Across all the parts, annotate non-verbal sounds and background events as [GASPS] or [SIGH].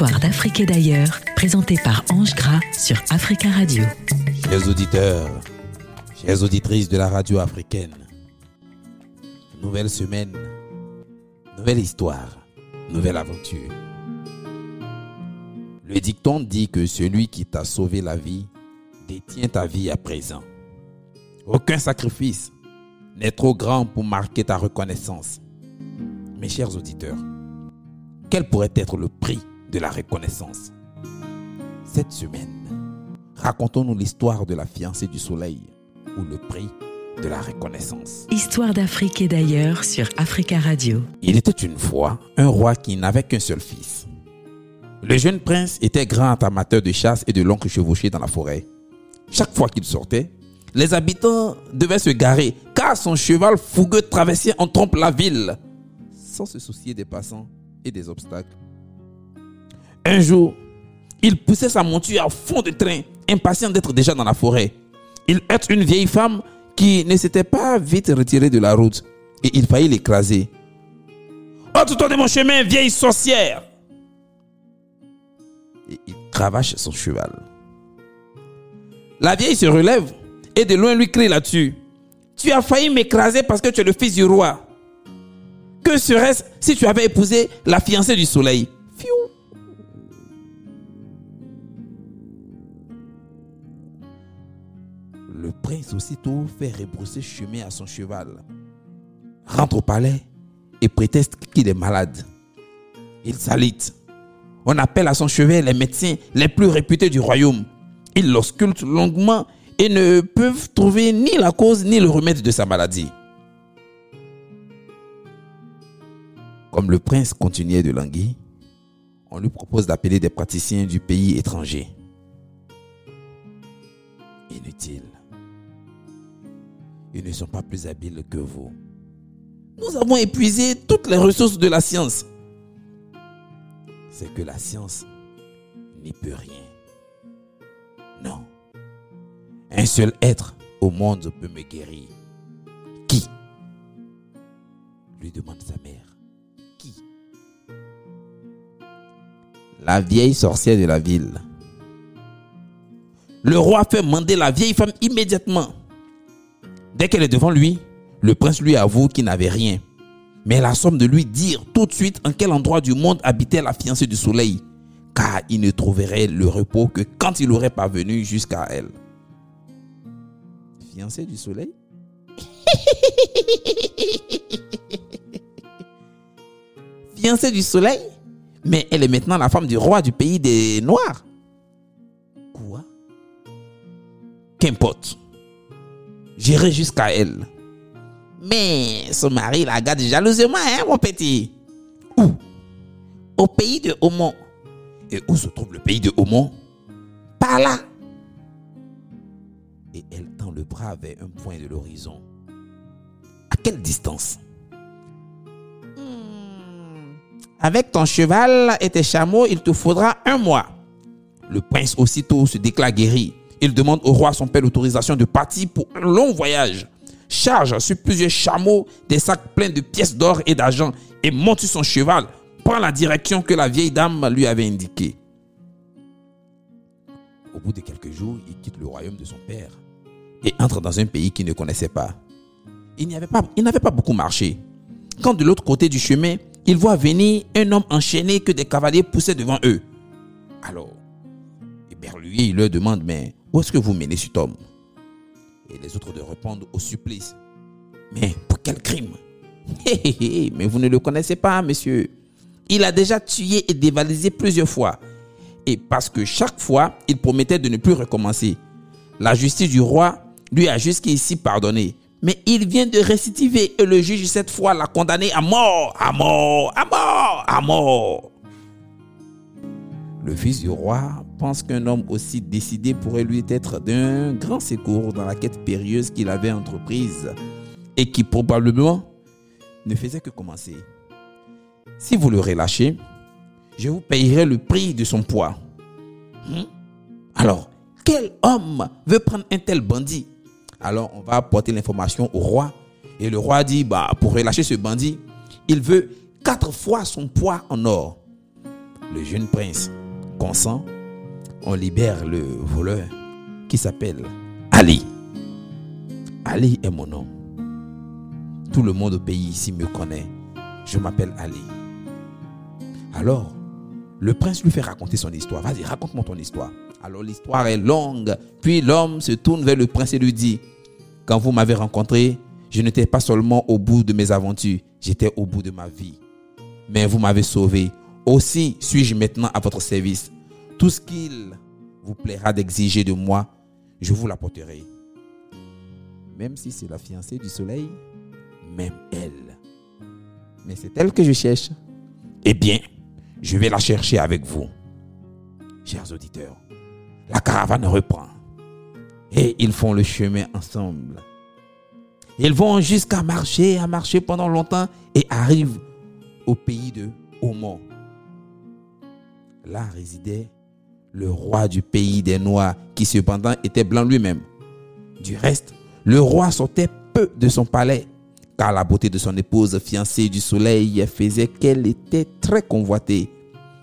Histoire d'Afrique et d'ailleurs, présentée par Ange Gras sur Africa Radio. Chers auditeurs, chères auditrices de la radio africaine, nouvelle semaine, nouvelle histoire, nouvelle aventure. Le dicton dit que celui qui t'a sauvé la vie détient ta vie à présent. Aucun sacrifice n'est trop grand pour marquer ta reconnaissance. Mes chers auditeurs, quel pourrait être le prix de la reconnaissance Cette semaine, racontons-nous l'histoire de la fiancée du soleil ou le prix de la reconnaissance. Histoire d'Afrique et d'ailleurs sur Africa Radio. Il était une fois un roi qui n'avait qu'un seul fils. Le jeune prince était grand amateur de chasse et de longues chevauchées dans la forêt. Chaque fois qu'il sortait, les habitants devaient se garer car son cheval fougueux traversait en trompe la ville sans se soucier des passants et des obstacles. Un jour, il poussait sa monture à fond de train, impatient d'être déjà dans la forêt. Il heurte une vieille femme qui ne s'était pas vite retirée de la route et il faillit l'écraser. Ôte-toi de mon chemin, vieille sorcière il cravache son cheval. La vieille se relève et de loin lui crie là-dessus. Tu as failli m'écraser parce que tu es le fils du roi. Que serait-ce si tu avais épousé la fiancée du soleil? Le prince aussitôt fait rebrousser chemin à son cheval, rentre au palais et prétexte qu'il est malade. Il s'alite. On appelle à son chevet les médecins les plus réputés du royaume. Ils l'auscultent longuement et ne peuvent trouver ni la cause ni le remède de sa maladie. Comme le prince continuait de languir, on lui propose d'appeler des praticiens du pays étranger. Inutile. Ils ne sont pas plus habiles que vous. Nous avons épuisé toutes les ressources de la science. C'est que la science n'y peut rien. Non. Un seul être au monde peut me guérir. Qui? Lui demande sa mère. Qui? La vieille sorcière de la ville. Le roi fait mander la vieille femme immédiatement. Dès qu'elle est devant lui, le prince lui avoue qu'il n'avait rien. Mais elle assomme de lui dire tout de suite en quel endroit du monde habitait la fiancée du soleil, car il ne trouverait le repos que quand il aurait parvenu jusqu'à elle. Fiancée du soleil? [LAUGHS] Fiancée du soleil? Mais elle est maintenant la femme du roi du pays des Noirs. Quoi? Qu'importe. J'irai jusqu'à elle. Mais son mari la garde jalousement, hein, mon petit. Où? Au pays de Homon. Et où se trouve le pays de Homon? Par là. Et elle tend le bras vers un point de l'horizon. À quelle distance? Hmm. Avec ton cheval et tes chameaux, il te faudra un mois. Le prince aussitôt se déclare guéri. Il demande au roi son père l'autorisation de partir pour un long voyage. Charge sur plusieurs chameaux des sacs pleins de pièces d'or et d'argent et monte sur son cheval. Prend la direction que la vieille dame lui avait indiquée. Au bout de quelques jours, il quitte le royaume de son père et entre dans un pays qu'il ne connaissait pas. Il n'avait pas, beaucoup marché. Quand de l'autre côté du chemin, il voit venir un homme enchaîné que des cavaliers poussaient devant eux. Alors, éberlué, il leur demande, mais est-ce que vous menez cet homme? Et les autres de répondre au supplice. Mais pour quel crime? [LAUGHS] Mais vous ne le connaissez pas, monsieur. Il a déjà tué et dévalisé plusieurs fois. Et parce que chaque fois, il promettait de ne plus recommencer. La justice du roi lui a jusqu'ici pardonné. Mais il vient de récidiver et le juge cette fois l'a condamné à mort, à mort, à mort, à mort. Le fils du roi pense qu'un homme aussi décidé pourrait lui être d'un grand secours dans la quête périlleuse qu'il avait entreprise et qui probablement ne faisait que commencer. Si vous le relâchez, je vous payerai le prix de son poids. Hmm? Alors, quel homme veut prendre un tel bandit? Alors, on va apporter l'information au roi. Et le roi dit, bah, pour relâcher ce bandit, il veut quatre fois son poids en or. Le jeune prince consent. On libère le voleur qui s'appelle Ali. Ali est mon nom. Tout le monde au pays ici me connaît. Je m'appelle Ali. Alors, le prince lui fait raconter son histoire. Vas-y, raconte-moi ton histoire. Alors l'histoire est longue. Puis l'homme se tourne vers le prince et lui dit, quand vous m'avez rencontré, je n'étais pas seulement au bout de mes aventures, j'étais au bout de ma vie. Mais vous m'avez sauvé. Aussi suis-je maintenant à votre service. Tout ce qu'il vous plaira d'exiger de moi, je vous l'apporterai. Même si c'est la fiancée du soleil, même elle. Mais c'est elle que je cherche. Eh bien, je vais la chercher avec vous. Chers auditeurs, la caravane reprend. Et ils font le chemin ensemble. Ils vont jusqu'à marcher, à marcher pendant longtemps et arrivent au pays de Oman. Là résidait le roi du pays des Noirs, qui cependant était blanc lui-même. Du reste, le roi sortait peu de son palais, car la beauté de son épouse fiancée du soleil faisait qu'elle était très convoitée,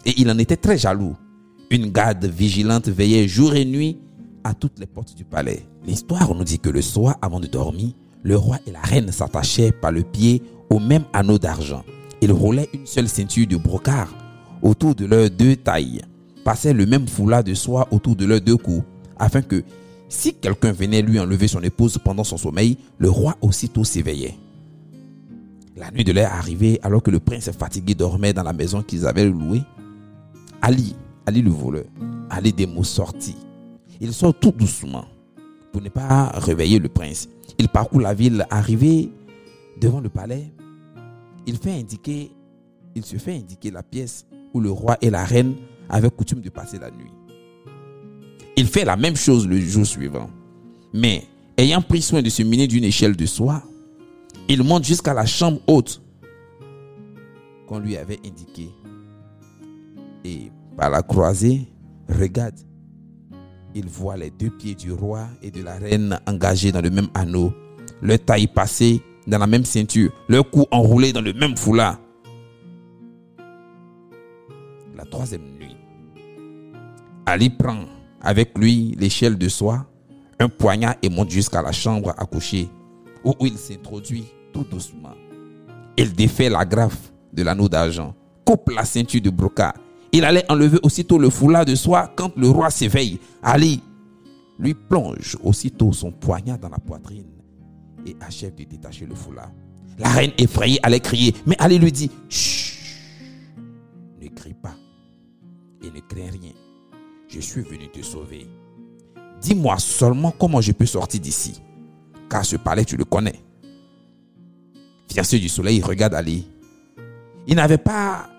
et il en était très jaloux. Une garde vigilante veillait jour et nuit à toutes les portes du palais. L'histoire nous dit que le soir, avant de dormir, le roi et la reine s'attachaient par le pied au même anneau d'argent. Ils roulaient une seule ceinture de brocart autour de leurs deux tailles, passaient le même foulard de soie autour de leurs deux cous, afin que si quelqu'un venait lui enlever son épouse pendant son sommeil, le roi aussitôt s'éveillait. La nuit de l'air arrivée, alors que le prince fatigué dormait dans la maison qu'ils avaient louée, Ali, Ali le voleur, Ali des mots sortis. Il sort tout doucement pour ne pas réveiller le prince. Il parcourt la ville, arrivé devant le palais. Il fait indiquer, il se fait indiquer la pièce où le roi et la reine avaient coutume de passer la nuit. Il fait la même chose le jour suivant. Mais ayant pris soin de se miner d'une échelle de soie, il monte jusqu'à la chambre haute qu'on lui avait indiquée. Et par la croisée, regarde, il voit les deux pieds du roi et de la reine engagés dans le même anneau, leur taille passée dans la même ceinture, leur cou enroulé dans le même foulard. Troisième nuit, Ali prend avec lui l'échelle de soie, un poignard et monte jusqu'à la chambre à coucher, où il s'introduit tout doucement. Il défait la graffe de l'anneau d'argent, coupe la ceinture de brocart. Il allait enlever aussitôt le foulard de soie quand le roi s'éveille. Ali lui plonge aussitôt son poignard dans la poitrine et achève de détacher le foulard. La reine effrayée allait crier, mais Ali lui dit, Chut, ne crie pas et ne crains rien. Je suis venu te sauver. Dis-moi seulement comment je peux sortir d'ici, car ce palais tu le connais. Fiancé du soleil regarde Ali. Il n'avait pas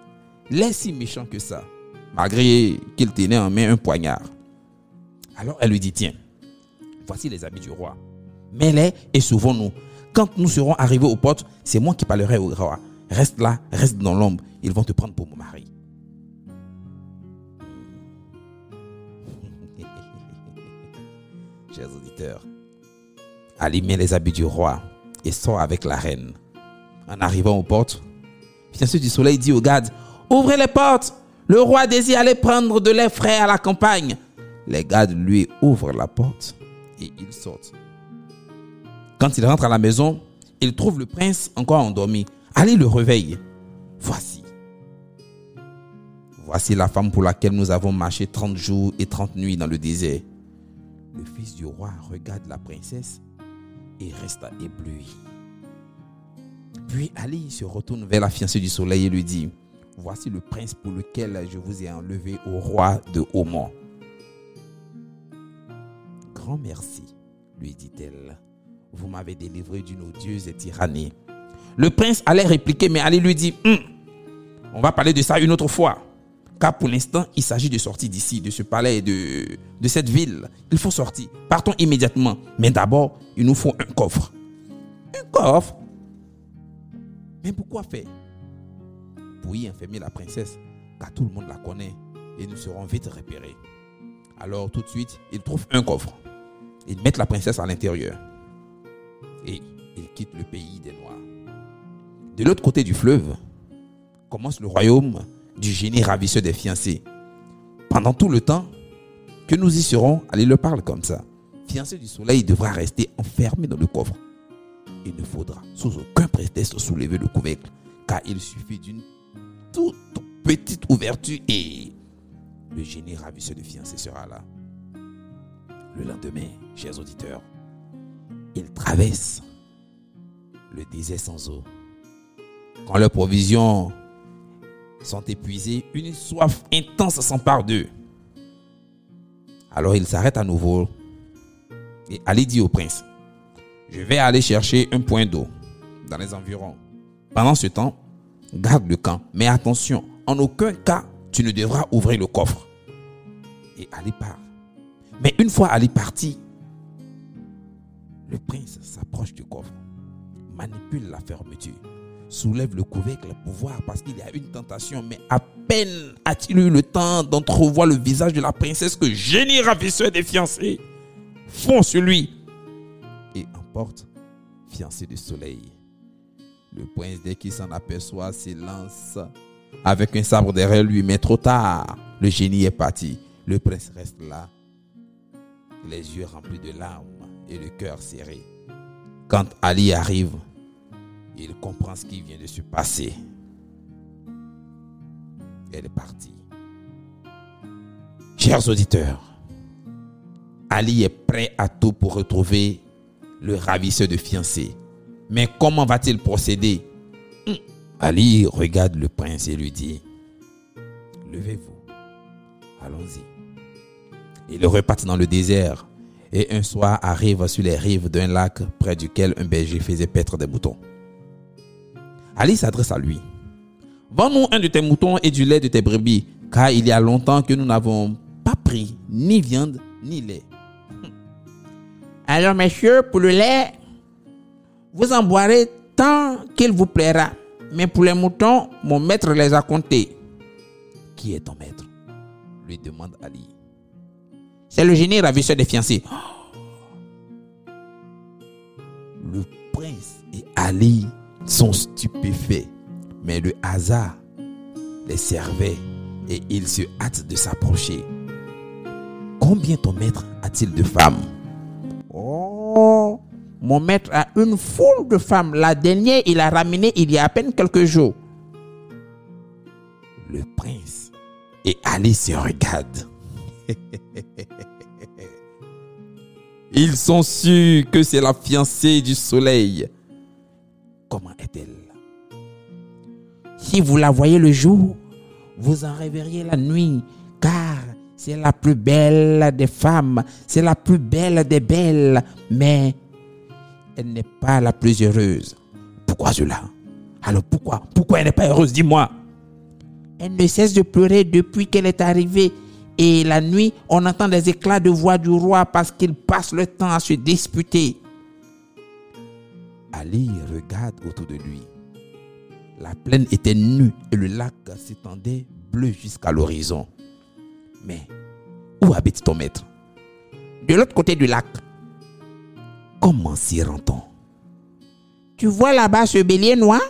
l'air si méchant que ça, malgré qu'il tenait en main un poignard. Alors elle lui dit, tiens, voici les habits du roi. Mets-les et sauvons-nous. Quand nous serons arrivés aux portes, c'est moi qui parlerai au roi. Reste là, reste dans l'ombre. Ils vont te prendre pour mon mari. Chers auditeurs, Ali met les habits du roi et sort avec la reine. En arrivant aux portes, Fiancé du soleil dit aux gardes, ouvrez les portes, le roi désire aller prendre de lait frais à la campagne. Les gardes lui ouvrent la porte et ils sortent. Quand il rentre à la maison, il trouve le prince encore endormi. Ali le réveille. Voici. Voici la femme pour laquelle nous avons marché 30 jours et 30 nuits dans le désert. Le fils du roi regarde la princesse et resta ébloui. Puis Ali se retourne vers la fiancée du soleil et lui dit, Voici le prince pour lequel je vous ai enlevé au roi de Oman. Grand merci, lui dit-elle. Vous m'avez délivré d'une odieuse tyrannie. Le prince allait répliquer, mais Ali lui dit, Hum, on va parler de ça une autre fois. Car pour l'instant, il s'agit de sortir d'ici, de ce palais, de, cette ville. Il faut sortir. Partons immédiatement. Mais d'abord, il nous faut un coffre. Un coffre Mais pourquoi faire? Pour y enfermer la princesse, car tout le monde la connaît et nous serons vite repérés. Alors tout de suite, ils trouvent un coffre. Ils mettent la princesse à l'intérieur. Et ils quittent le pays des Noirs. De l'autre côté du fleuve, commence le royaume du génie ravisseur des fiancés. Pendant tout le temps que nous y serons, allez le parle comme ça. Fiancé du soleil devra rester enfermé dans le coffre. Il ne faudra sous aucun prétexte soulever le couvercle, car il suffit d'une toute petite ouverture et le génie ravisseur de fiancé sera là. Le lendemain, chers auditeurs, ils traversent le désert sans eau. Quand leurs provisions sont épuisées, une soif intense s'empare d'eux. Alors ils s'arrêtent à nouveau et Ali dit au prince, je vais aller chercher un point d'eau dans les environs. Pendant ce temps, garde le camp, mais attention, en aucun cas tu ne devras ouvrir le coffre. Et Ali part. Mais une fois Ali parti, le prince s'approche du coffre, manipule la fermeture, soulève le couvercle pour voir parce qu'il y a une tentation, mais à peine a-t-il eu le temps d'entrevoir le visage de la princesse que génie ravisseur des fiancés fond sur lui et emporte fiancé du soleil. Le prince, dès qu'il s'en aperçoit, s'élance avec un sabre derrière lui, mais trop tard, le génie est parti. Le prince reste là, les yeux remplis de larmes et le cœur serré. Quand Ali arrive, il comprend ce qui vient de se passer. Elle est partie. Chers auditeurs, Ali est prêt à tout pour retrouver le ravisseur de fiancé. Mais comment va-t-il procéder? Hmm. Ali regarde le prince et lui dit, Levez-vous, allons-y. Il repartit dans le désert et un soir arrive sur les rives d'un lac près duquel un berger faisait paître des moutons. Ali s'adresse à lui. Vends-nous un de tes moutons et du lait de tes brebis, car il y a longtemps que nous n'avons pas pris ni viande ni lait. [LAUGHS] Alors, messieurs, pour le lait, vous en boirez tant qu'il vous plaira. Mais pour les moutons, mon maître les a comptés. Qui est ton maître? lui demande Ali. C'est le génie ravisseur des fiancés. [GASPS] le hasard les servait et ils se hâtent de s'approcher. Combien ton maître a-t-il de femmes? Oh, mon maître a une foule de femmes. La dernière, il a ramené il y a à peine quelques jours. Le prince et Ali se regardent. Ils sont sûrs que c'est la fiancée du soleil. Comment est-elle? Si vous la voyez le jour, vous en rêveriez la nuit, car c'est la plus belle des femmes, c'est la plus belle des belles, mais elle n'est pas la plus heureuse. Pourquoi cela? Alors pourquoi? Pourquoi elle n'est pas heureuse? Dis-moi. Elle ne cesse de pleurer depuis qu'elle est arrivée. Et la nuit, on entend des éclats de voix du roi parce qu'il passe le temps à se disputer. Ali regarde autour de lui. La plaine était nue et le lac s'étendait bleu jusqu'à l'horizon. Mais où habite ton maître? De l'autre côté du lac. Comment s'y rend-on? Tu vois là-bas ce bélier noir?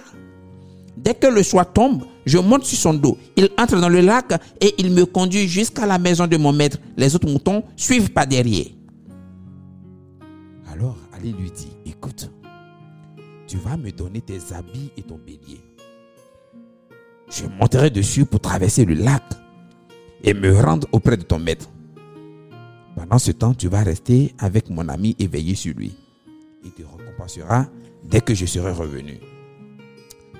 Dès que le soir tombe, je monte sur son dos. Il entre dans le lac et il me conduit jusqu'à la maison de mon maître. Les autres moutons suivent pas derrière. Alors Ali lui dit, écoute, tu vas me donner tes habits et ton bélier. Je monterai dessus pour traverser le lac et me rendre auprès de ton maître. Pendant ce temps, tu vas rester avec mon ami et veiller sur lui. Il te récompensera dès que je serai revenu.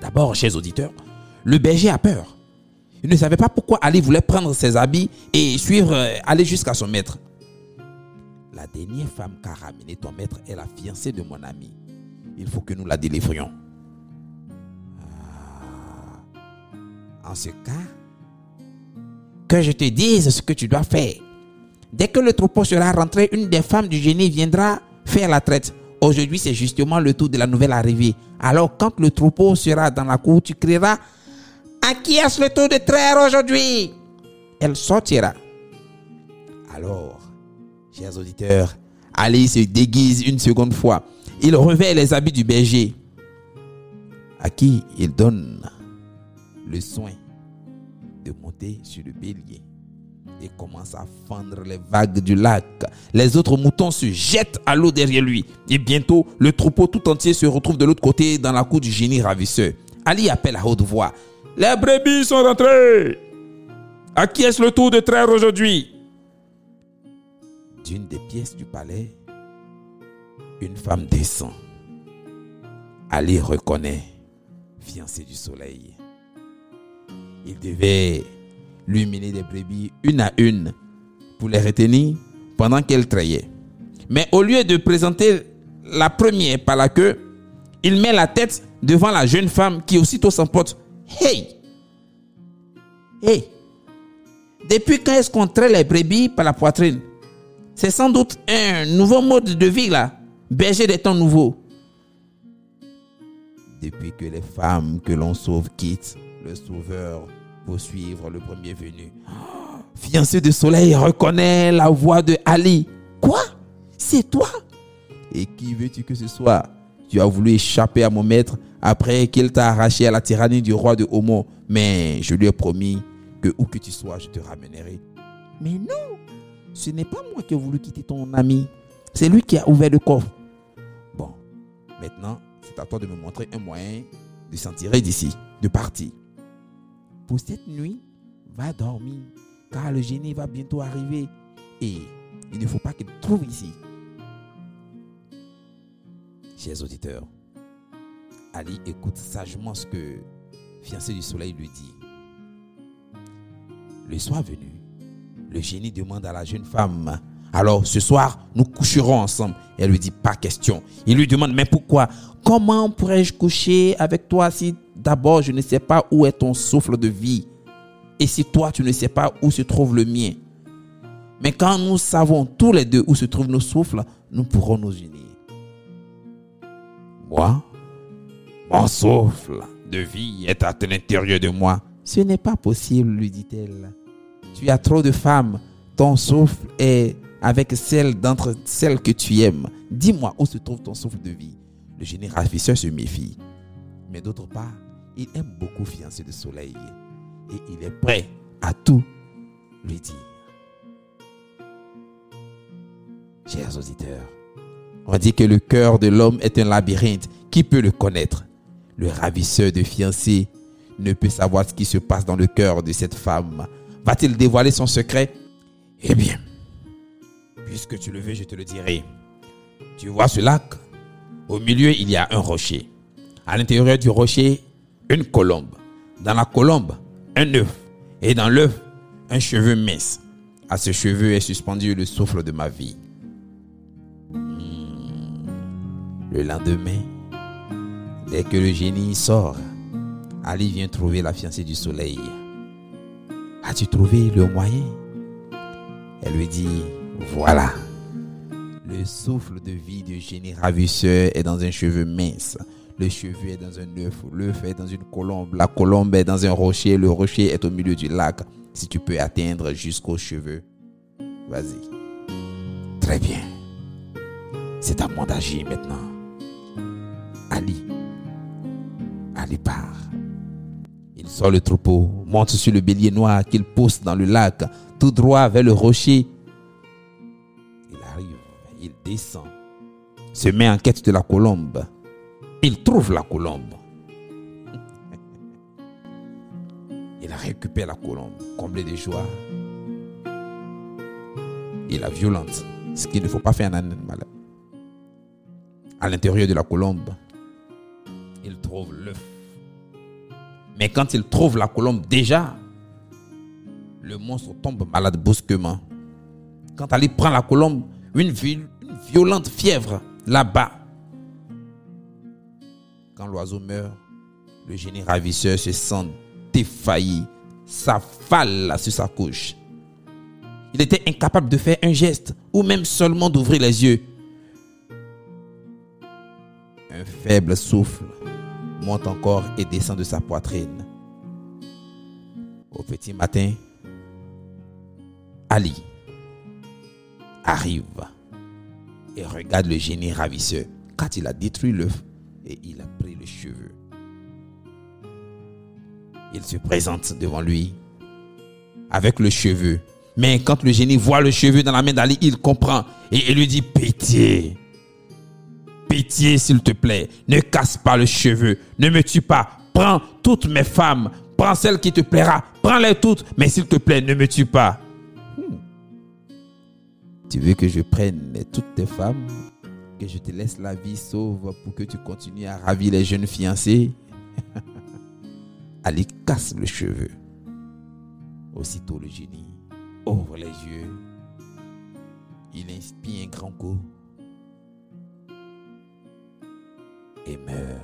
D'abord, chers auditeurs, le berger a peur. Il ne savait pas pourquoi Ali voulait prendre ses habits et suivre, euh, aller jusqu'à son maître. La dernière femme qu'a ramené ton maître est la fiancée de mon ami. Il faut que nous la délivrions. En ce cas, que je te dise ce que tu dois faire. Dès que le troupeau sera rentré, une des femmes du génie viendra faire la traite. Aujourd'hui, c'est justement le tour de la nouvelle arrivée. Alors, quand le troupeau sera dans la cour, tu crieras À qui est-ce le tour de traire aujourd'hui Elle sortira. Alors, chers auditeurs, Ali se déguise une seconde fois. Il revêt les habits du berger, à qui il donne le soin de monter sur le bélier et commence à fendre les vagues du lac. Les autres moutons se jettent à l'eau derrière lui. Et bientôt, le troupeau tout entier se retrouve de l'autre côté dans la cour du génie ravisseur. Ali appelle à haute voix. Les brebis sont rentrées. À qui est-ce le tour de traire aujourd'hui? D'une des pièces du palais, une femme descend. Ali reconnaît, fiancé du soleil. Il devait lui mener des brebis une à une pour les retenir pendant qu'elle trayait. Mais au lieu de présenter la première par la queue, il met la tête devant la jeune femme qui aussitôt s'emporte. Hey! Hey! Depuis quand est-ce qu'on traite les brebis par la poitrine? C'est sans doute un nouveau mode de vie là. Berger des temps nouveaux. Depuis que les femmes que l'on sauve quittent le sauveur pour suivre le premier venu. [GASPS] Fiancé de soleil reconnaît la voix de Ali. Quoi? C'est toi? Et qui veux-tu que ce soit? Tu as voulu échapper à mon maître après qu'il t'a arraché à la tyrannie du roi de Homo. Mais je lui ai promis que où que tu sois, je te ramènerai. Mais non Ce n'est pas moi qui ai voulu quitter ton ami. C'est lui qui a ouvert le coffre. Bon, maintenant, c'est à toi de me montrer un moyen de s'en tirer d'ici, de partir. Pour cette nuit, va dormir, car le génie va bientôt arriver et il ne faut pas qu'il trouve ici. Chers auditeurs, Ali écoute sagement ce que fiancé du soleil lui dit. Le soir venu, le génie demande à la jeune femme, alors ce soir, nous coucherons ensemble. Elle lui dit, pas question. Il lui demande, mais pourquoi? Comment pourrais-je coucher avec toi si d'abord je ne sais pas où est ton souffle de vie et si toi tu ne sais pas où se trouve le mien Mais quand nous savons tous les deux où se trouvent nos souffles, nous pourrons nous unir. Moi, mon souffle de vie est à l'intérieur de moi. Ce n'est pas possible, lui dit-elle. Tu as trop de femmes. Ton souffle est avec celle d'entre celles que tu aimes. Dis-moi où se trouve ton souffle de vie. Le génie ravisseur se méfie. Mais d'autre part, il aime beaucoup fiancé de soleil. Et il est prêt à tout lui dire. Chers auditeurs, on dit que le cœur de l'homme est un labyrinthe. Qui peut le connaître? Le ravisseur de fiancé ne peut savoir ce qui se passe dans le cœur de cette femme. Va-t-il dévoiler son secret? Eh bien, puisque tu le veux, je te le dirai. Tu vois ce lac? Au milieu, il y a un rocher. À l'intérieur du rocher, une colombe. Dans la colombe, un œuf. Et dans l'œuf, un cheveu mince. À ce cheveu est suspendu le souffle de ma vie. Hmm. Le lendemain, dès que le génie sort, Ali vient trouver la fiancée du soleil. As-tu trouvé le moyen? Elle lui dit, voilà. Le souffle de vie du génie ravisseur est dans un cheveu mince. Le cheveu est dans un œuf, l'œuf est dans une colombe, la colombe est dans un rocher, le rocher est au milieu du lac. Si tu peux atteindre jusqu'aux cheveux, vas-y. Très bien. C'est à moi d'agir maintenant. Ali. Ali part. Il sort le troupeau, monte sur le bélier noir qu'il pousse dans le lac, tout droit vers le rocher. Il arrive, il descend, se met en quête de la colombe. Il trouve la colombe. Il récupère la colombe, comblé de joie. Il la violente, ce qu'il ne faut pas faire à un animal. À l'intérieur de la colombe, il trouve l'œuf. Mais quand il trouve la colombe, déjà, le monstre tombe malade brusquement. Quand Ali prend la colombe, une, une violente fièvre là-bas. L'oiseau meurt, le génie ravisseur se sent défailli, s'affale sur sa couche. Il était incapable de faire un geste ou même seulement d'ouvrir les yeux. Un faible souffle monte encore et descend de sa poitrine. Au petit matin, Ali arrive et regarde le génie ravisseur quand il a détruit l'œuf et il a Il se présente devant lui avec le cheveu. Mais quand le génie voit le cheveu dans la main d'Ali, il comprend et il lui dit pitié. Pitié s'il te plaît, ne casse pas le cheveu, ne me tue pas, prends toutes mes femmes, prends celle qui te plaira, prends-les toutes, mais s'il te plaît, ne me tue pas. Hmm. Tu veux que je prenne toutes tes femmes, que je te laisse la vie sauve pour que tu continues à ravir les jeunes fiancés [LAUGHS] Ali casse le cheveu. Aussitôt le génie ouvre les yeux. Il inspire un grand coup et meurt.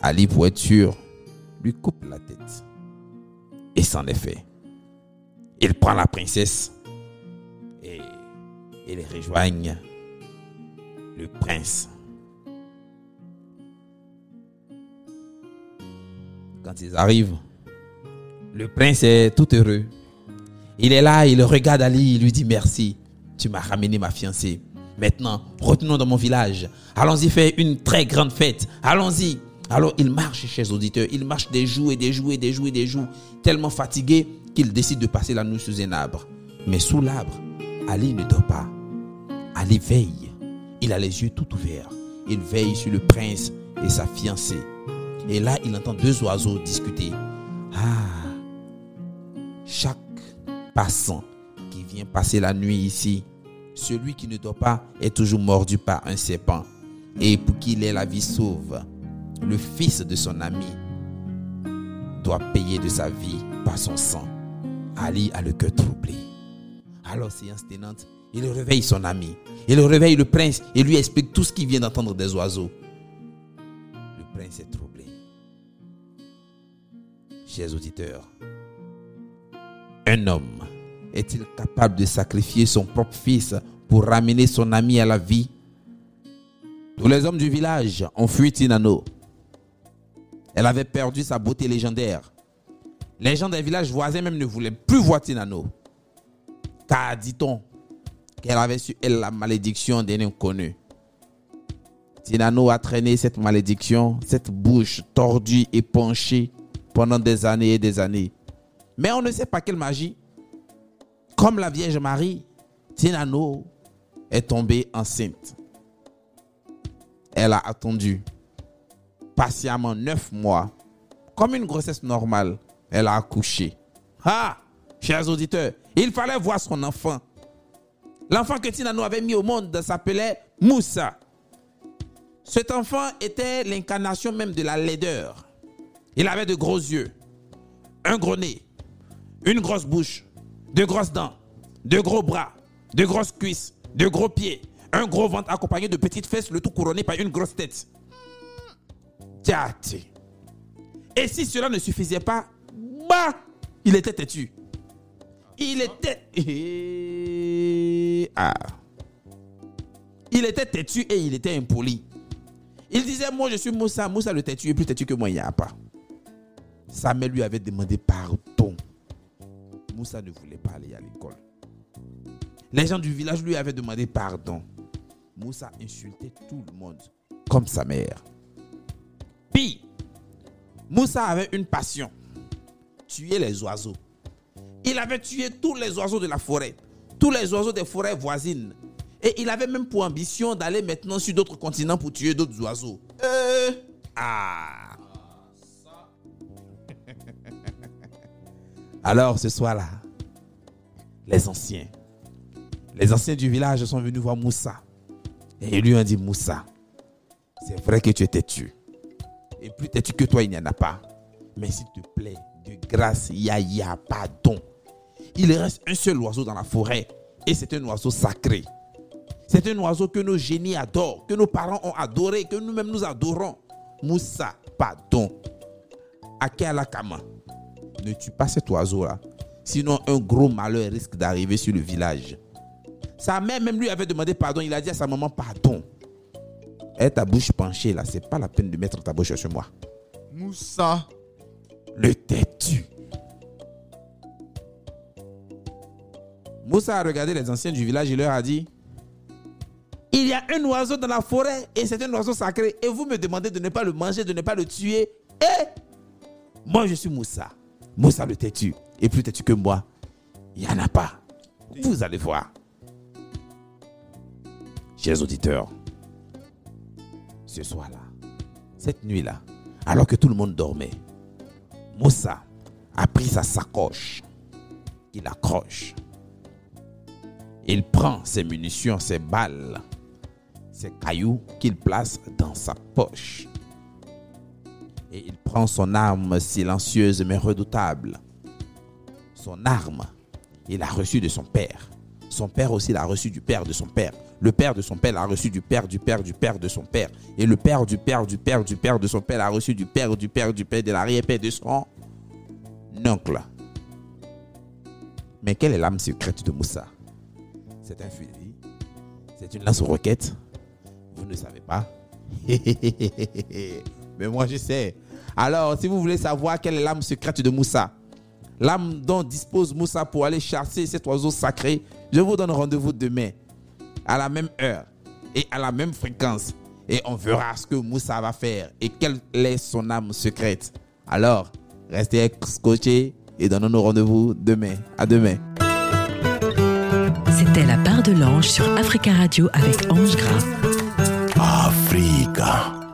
Ali, sûr, lui coupe la tête. Et c'en est fait. Il prend la princesse et il rejoignent le prince. Quand ils arrivent, le prince est tout heureux. Il est là, il regarde Ali, il lui dit merci. Tu m'as ramené ma fiancée. Maintenant, retournons dans mon village. Allons-y faire une très grande fête. Allons-y. Alors il marche, chers auditeurs. Il marche des jours et des jours et des jours et des jours, tellement fatigué qu'il décide de passer la nuit sous un arbre. Mais sous l'arbre, Ali ne dort pas. Ali veille. Il a les yeux tout ouverts. Il veille sur le prince et sa fiancée. Et là, il entend deux oiseaux discuter. Ah, chaque passant qui vient passer la nuit ici, celui qui ne dort pas est toujours mordu par un serpent. Et pour qu'il ait la vie sauve, le fils de son ami doit payer de sa vie par son sang. Ali a le cœur troublé. Alors, séance tenante, il réveille son ami. Il réveille le prince et lui explique tout ce qu'il vient d'entendre des oiseaux. Le prince est troublé. Chers auditeurs, un homme est-il capable de sacrifier son propre fils pour ramener son ami à la vie? Tous les hommes du village ont fui Tinano. Elle avait perdu sa beauté légendaire. Les gens des villages voisins même ne voulaient plus voir Tinano. Car dit-on qu'elle avait su elle la malédiction d'un inconnu. Tinano a traîné cette malédiction, cette bouche tordue et penchée pendant des années et des années. Mais on ne sait pas quelle magie. Comme la Vierge Marie, Tinano est tombée enceinte. Elle a attendu patiemment neuf mois. Comme une grossesse normale, elle a accouché. Ah, chers auditeurs, il fallait voir son enfant. L'enfant que Tinano avait mis au monde s'appelait Moussa. Cet enfant était l'incarnation même de la laideur. Il avait de gros yeux, un gros nez, une grosse bouche, de grosses dents, de gros bras, de grosses cuisses, de gros pieds, un gros ventre accompagné de petites fesses, le tout couronné par une grosse tête. Et si cela ne suffisait pas, bah, il était têtu. Il était. [LAUGHS] Ah. Il était têtu et il était impoli. Il disait Moi, je suis Moussa. Moussa, le têtu, est plus têtu que moi, il n'y a pas. Sa mère lui avait demandé pardon. Moussa ne voulait pas aller à l'école. Les gens du village lui avaient demandé pardon. Moussa insultait tout le monde, comme sa mère. Puis, Moussa avait une passion tuer les oiseaux. Il avait tué tous les oiseaux de la forêt, tous les oiseaux des forêts voisines. Et il avait même pour ambition d'aller maintenant sur d'autres continents pour tuer d'autres oiseaux. Euh, ah. Alors ce soir-là, les anciens, les anciens du village sont venus voir Moussa. Et ils lui ont dit, Moussa, c'est vrai que tu es têtu. Et plus têtu que toi, il n'y en a pas. Mais s'il te plaît, de grâce, il y a, pardon. Il reste un seul oiseau dans la forêt. Et c'est un oiseau sacré. C'est un oiseau que nos génies adorent, que nos parents ont adoré, que nous-mêmes nous adorons. Moussa, pardon. Kama ne tue pas cet oiseau-là. Sinon, un gros malheur risque d'arriver sur le village. Sa mère même lui avait demandé pardon. Il a dit à sa maman pardon. Et ta bouche penchée là, c'est pas la peine de mettre ta bouche sur moi. Moussa. Le têtu. Moussa a regardé les anciens du village et leur a dit Il y a un oiseau dans la forêt et c'est un oiseau sacré. Et vous me demandez de ne pas le manger, de ne pas le tuer. Et moi, je suis Moussa. Moussa le têtu est plus têtu que moi. Il n'y en a pas. Vous allez voir. Chers auditeurs, ce soir-là, cette nuit-là, alors que tout le monde dormait, Moussa a pris sa sacoche, il accroche, il prend ses munitions, ses balles, ses cailloux qu'il place dans sa poche. Et il prend son arme silencieuse mais redoutable. Son arme, il a reçu de son père. Son père aussi l'a reçu du père de son père. Le père de son père l'a reçu du père, du père, du père de son père. Et le père du père, du père, du père de son père l'a reçu du père, du père, du père de l'arrière-père de son oncle. Mais quelle est l'âme secrète de Moussa? C'est un fusil C'est une lance-roquette Vous ne savez pas [LAUGHS] Mais moi je sais. Alors, si vous voulez savoir quelle est l'âme secrète de Moussa, l'âme dont dispose Moussa pour aller chasser cet oiseau sacré, je vous donne rendez-vous demain à la même heure et à la même fréquence. Et on verra ce que Moussa va faire et quelle est son âme secrète. Alors, restez scotchés et donnons-nous rendez-vous demain. À demain. C'était la part de l'ange sur Africa Radio avec Ange Gras. Africa.